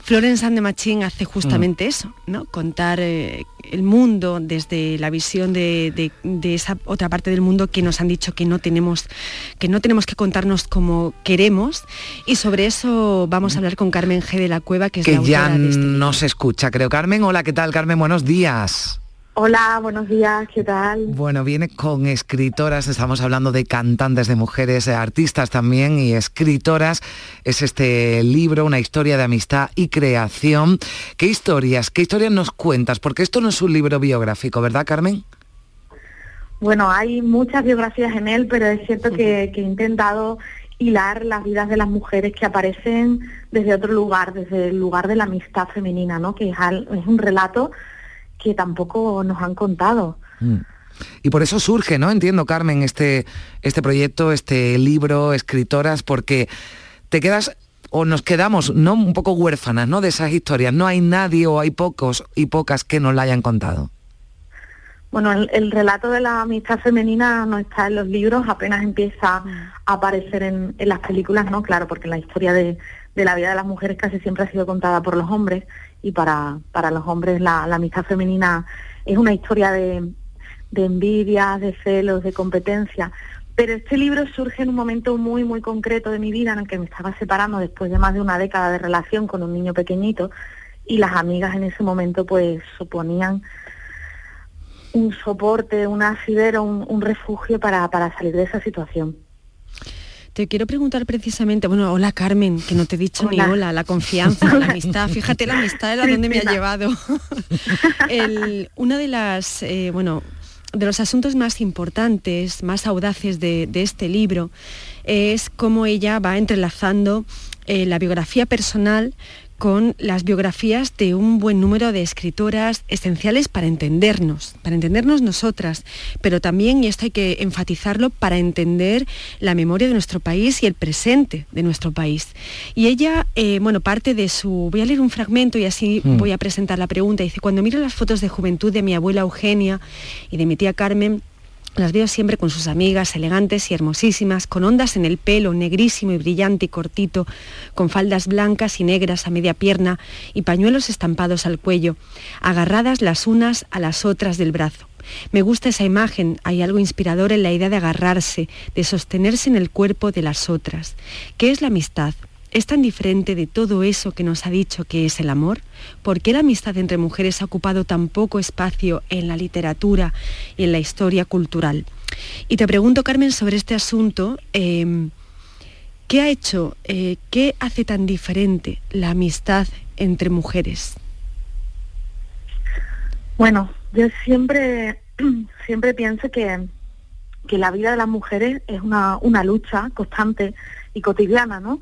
Florence and the Machine hace justamente eso, ¿no? Contar eh, el mundo desde la visión de, de- de esa otra parte del mundo que nos han dicho que no tenemos, que no tenemos que contarnos como queremos. Y sobre eso vamos a hablar con Carmen G de la Cueva, que es la Que ya autora de este no se escucha, creo. Carmen, hola, ¿qué tal, Carmen? Buenos días. Hola, buenos días, ¿qué tal? Bueno, viene con escritoras, estamos hablando de cantantes, de mujeres, eh, artistas también y escritoras. Es este libro, una historia de amistad y creación. ¿Qué historias, qué historias nos cuentas? Porque esto no es un libro biográfico, ¿verdad, Carmen? Bueno, hay muchas biografías en él, pero es cierto que, que he intentado hilar las vidas de las mujeres que aparecen desde otro lugar, desde el lugar de la amistad femenina, ¿no? Que es un relato que tampoco nos han contado. Mm. Y por eso surge, ¿no? Entiendo, Carmen, este, este proyecto, este libro, escritoras, porque te quedas o nos quedamos, ¿no? Un poco huérfanas, ¿no? De esas historias. No hay nadie o hay pocos y pocas que nos la hayan contado. Bueno, el, el relato de la amistad femenina no está en los libros, apenas empieza a aparecer en, en las películas, ¿no? Claro, porque la historia de, de la vida de las mujeres casi siempre ha sido contada por los hombres y para, para los hombres la, amistad femenina es una historia de, de envidia, de celos, de competencia. Pero este libro surge en un momento muy, muy concreto de mi vida en el que me estaba separando después de más de una década de relación con un niño pequeñito y las amigas en ese momento pues suponían un soporte, un asidero, un, un refugio para, para salir de esa situación. Te quiero preguntar precisamente, bueno, hola Carmen, que no te he dicho Hola. ni hola, la confianza, la amistad, *laughs* fíjate la amistad a dónde me ha llevado. *laughs* El- una de las, eh, bueno, de los asuntos más importantes, más audaces de, de este libro es cómo ella va entrelazando eh, la biografía personal con las biografías de un buen número de escritoras esenciales para entendernos, para entendernos nosotras, pero también, y esto hay que enfatizarlo, para entender la memoria de nuestro país y el presente de nuestro país. Y ella, eh, bueno, parte de su... Voy a leer un fragmento y así Mm. voy a presentar la pregunta. Dice, cuando miro las fotos de juventud de mi abuela Eugenia y de mi tía Carmen, las veo siempre con sus amigas, elegantes y hermosísimas, con ondas en el pelo, negrísimo y brillante y cortito, con faldas blancas y negras a media pierna y pañuelos estampados al cuello, agarradas las unas a las otras del brazo. Me gusta esa imagen, hay algo inspirador en la idea de agarrarse, de sostenerse en el cuerpo de las otras. ¿Qué es la amistad? ¿Es tan diferente de todo eso que nos ha dicho que es el amor? ¿Por qué la amistad entre mujeres ha ocupado tan poco espacio en la literatura y en la historia cultural? Y te pregunto, Carmen, sobre este asunto, eh, ¿qué ha hecho, eh, qué hace tan diferente la amistad entre mujeres? Bueno, yo siempre, *clears throat* siempre pienso que, que la vida de las mujeres es una, una lucha constante y cotidiana, ¿no?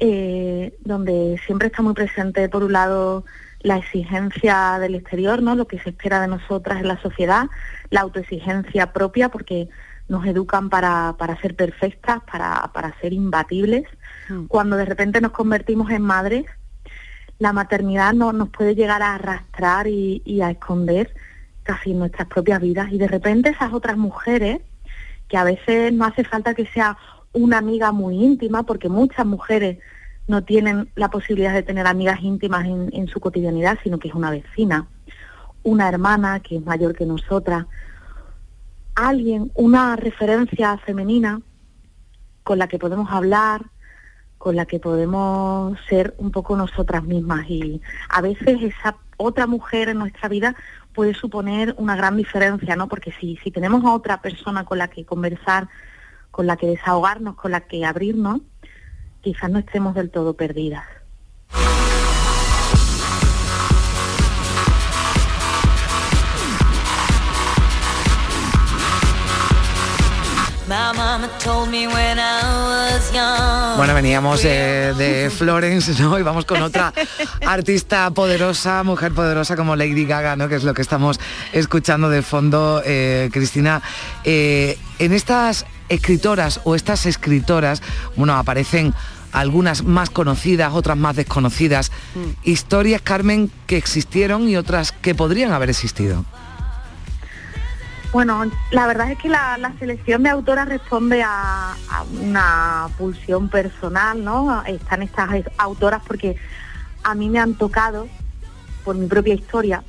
Eh, donde siempre está muy presente, por un lado, la exigencia del exterior, ¿no? Lo que se espera de nosotras en la sociedad, la autoexigencia propia, porque nos educan para, para ser perfectas, para, para ser imbatibles. Cuando de repente nos convertimos en madres, la maternidad no, nos puede llegar a arrastrar y, y a esconder casi nuestras propias vidas. Y de repente esas otras mujeres, que a veces no hace falta que sea una amiga muy íntima, porque muchas mujeres no tienen la posibilidad de tener amigas íntimas en, en su cotidianidad, sino que es una vecina, una hermana que es mayor que nosotras, alguien, una referencia femenina con la que podemos hablar, con la que podemos ser un poco nosotras mismas y a veces esa otra mujer en nuestra vida puede suponer una gran diferencia, ¿no? Porque si, si tenemos a otra persona con la que conversar, con la que desahogarnos, con la que abrirnos, quizás no estemos del todo perdidas. Bueno, veníamos eh, de *laughs* Florence, ¿no? Y vamos con otra artista poderosa, mujer poderosa como Lady Gaga, ¿no? Que es lo que estamos escuchando de fondo, eh, Cristina. Eh, en estas escritoras o estas escritoras, bueno, aparecen algunas más conocidas, otras más desconocidas. Historias, Carmen, que existieron y otras que podrían haber existido. Bueno, la verdad es que la, selección de autoras responde a, una pulsión personal, ¿no? Están estas es- autoras porque a mí me han tocado por mi propia historia,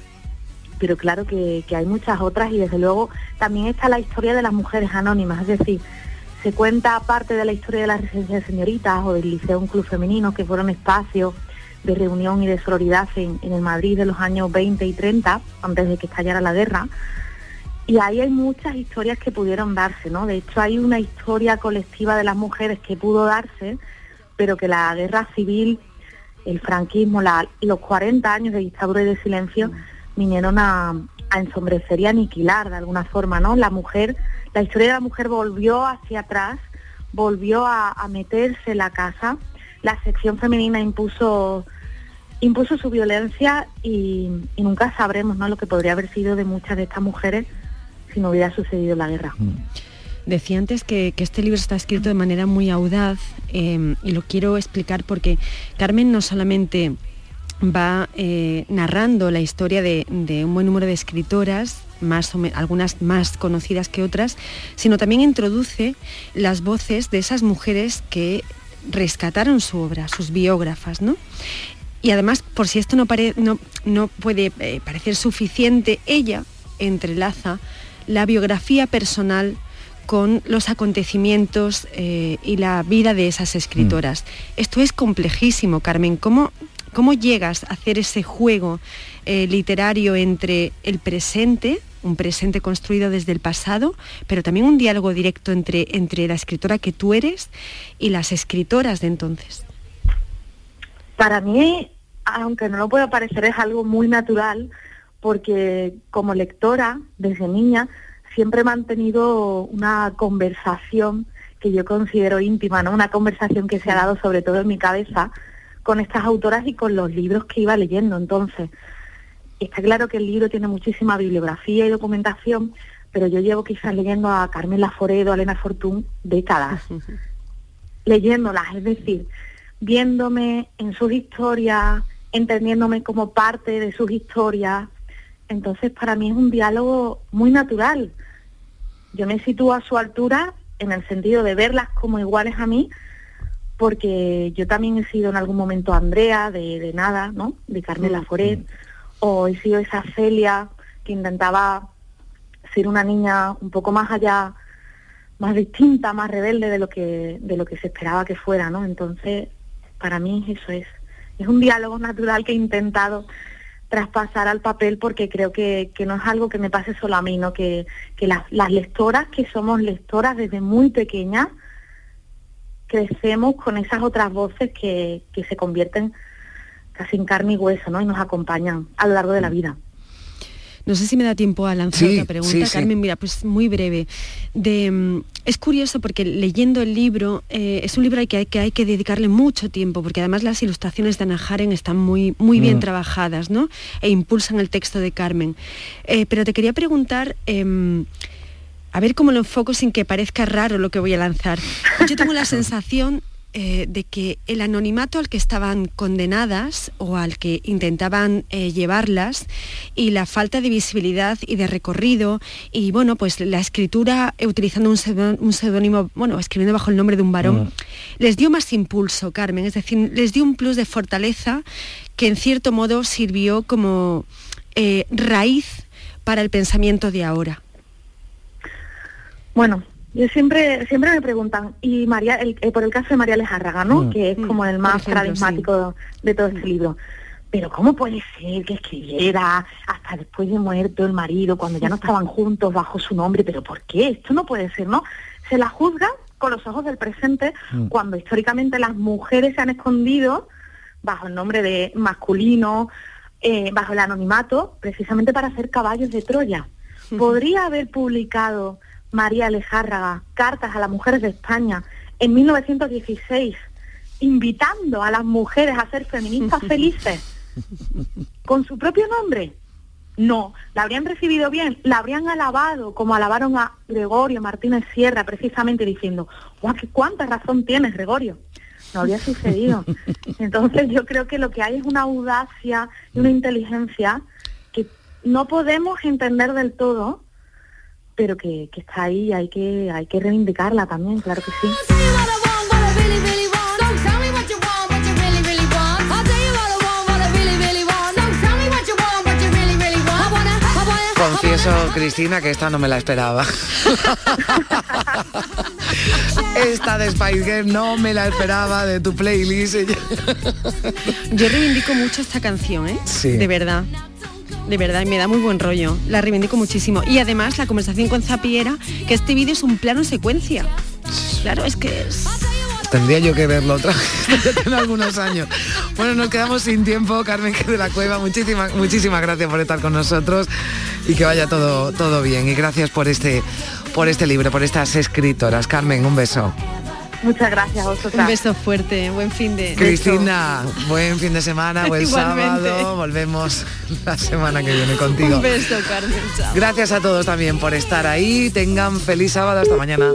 pero claro que, hay muchas otras y desde luego también está la historia de las mujeres anónimas, es decir, se cuenta parte de la historia de la residencia de señoritas o del liceo un club femenino que fueron espacios de reunión y de sororidad en el Madrid de los años 20 y 30, antes de que estallara la guerra. Y ahí hay muchas historias que pudieron darse, ¿no? De hecho, hay una historia colectiva de las mujeres que pudo darse, pero que la guerra civil, el franquismo, los 40 años de dictadura y de silencio vinieron a, ensombrecer y aniquilar de alguna forma, ¿no? La mujer, la historia de la mujer volvió hacia atrás, volvió a, a meterse en la casa, la sección femenina impuso impuso su violencia y, y nunca sabremos ¿no? lo que podría haber sido de muchas de estas mujeres si no hubiera sucedido la guerra. Decía antes que, este libro está escrito de manera muy audaz eh, y lo quiero explicar porque Carmen no solamente va eh, narrando la historia de, un buen número de escritoras, más algunas más conocidas que otras, sino también introduce las voces de esas mujeres que rescataron su obra, sus biógrafas, ¿no? Y además, por si esto no, pare- no, no puede eh, parecer suficiente, ella entrelaza la biografía personal con los acontecimientos eh, y la vida de esas escritoras. Esto es complejísimo, Carmen. ¿Cómo, cómo llegas a hacer ese juego eh, literario entre el presente, un presente construido desde el pasado, pero también un diálogo directo entre, entre la escritora que tú eres y las escritoras de entonces? Para mí, aunque no lo pueda parecer, es algo muy natural porque como lectora, desde niña, siempre he mantenido una conversación que yo considero íntima, ¿no? Una conversación que se ha dado sobre todo en mi cabeza con estas autoras y con los libros que iba leyendo. Entonces, está claro que el libro tiene muchísima bibliografía y documentación, pero yo llevo quizás leyendo a Carmen Laforedo, a Elena Fortún, décadas *laughs* leyéndolas, es decir, viéndome en sus historias, entendiéndome como parte de sus historias. Entonces, para mí es un diálogo muy natural. Yo me sitúo a su altura en el sentido de verlas como iguales a mí, porque yo también he sido en algún momento Andrea de, de nada, ¿no? De Carmen Laforet, o he sido esa Celia que intentaba ser una niña un poco más allá más distinta, más rebelde de lo que de lo que se esperaba que fuera, ¿no? Entonces, para mí eso es es un diálogo natural que he intentado traspasar al papel porque creo que, que no es algo que me pase solo a mí, ¿no? Que, que las, las lectoras, que somos lectoras desde muy pequeñas, crecemos con esas otras voces que, que se convierten casi en carne y hueso, ¿no? Y nos acompañan a lo largo de la vida. No sé si me da tiempo a lanzar Sí, otra pregunta, sí, sí. Carmen. Mira, pues muy breve. De, mm, es curioso porque leyendo el libro, eh, es un libro al que hay, que hay que dedicarle mucho tiempo, porque además las ilustraciones de Ana Jaren están muy, muy bien Mm. trabajadas, ¿no? E impulsan el texto de Carmen. Eh, pero te quería preguntar, em, a ver cómo lo enfoco sin que parezca raro lo que voy a lanzar. Yo tengo la *laughs* sensación eh, de que el anonimato al que estaban condenadas o al que intentaban eh, llevarlas y la falta de visibilidad y de recorrido y bueno, pues la escritura eh, utilizando un seudónimo, bueno, escribiendo bajo el nombre de un varón, Mm. les dio más impulso, Carmen, es decir, les dio un plus de fortaleza que en cierto modo sirvió como eh, raíz para el pensamiento de ahora. Bueno, yo siempre siempre me preguntan, y María, el- eh, por el caso de María Lejárraga, ¿no? Mm. Que es como el más ejemplo, carismático de todo este libro. Pero ¿cómo puede ser que escribiera hasta después de muerto el marido, cuando ya no estaban *laughs* juntos bajo su nombre? ¿Pero por qué? Esto no puede ser, ¿no? Se la juzga con los ojos del presente Mm. cuando históricamente las mujeres se han escondido bajo el nombre de masculino, eh, bajo el anonimato, precisamente para ser caballos de Troya. *laughs* ¿Podría haber publicado María Lejárraga cartas a las mujeres de España en 1916 invitando a las mujeres a ser feministas *laughs* felices con su propio nombre? No, la habrían recibido bien, la habrían alabado como alabaron a Gregorio Martínez Sierra, precisamente diciendo, ¡guau, cuánta razón tienes, Gregorio! No habría *laughs* sucedido. Entonces yo creo que lo que hay es una audacia y una inteligencia que no podemos entender del todo, pero que, que está ahí y hay que, hay que reivindicarla también, claro que sí. Confieso, Cristina, que esta no me la esperaba. *laughs* esta de Spice Girl no me la esperaba de tu playlist. Yo reivindico mucho esta canción, ¿eh? Sí. De verdad. De verdad, me da muy buen rollo. La reivindico muchísimo. Y además, la conversación con Zapiera, que este vídeo es un plano secuencia. Claro, es que es... Tendría yo que verlo otra vez, *laughs* tiene algunos años. Bueno, nos quedamos sin tiempo, Carmen que de la Cueva. Muchísimas, muchísimas gracias por estar con nosotros y que vaya todo, todo bien. Y gracias por este, por este libro, por estas escritoras. Carmen, un beso. Muchas gracias a vosotras. Un beso fuerte, buen fin de... Cristina, buen fin de semana, buen *laughs* Igualmente. sábado. Volvemos la semana que viene contigo. Un beso, Carmen. Chao. Gracias a todos también por estar ahí. Tengan feliz sábado. Hasta mañana.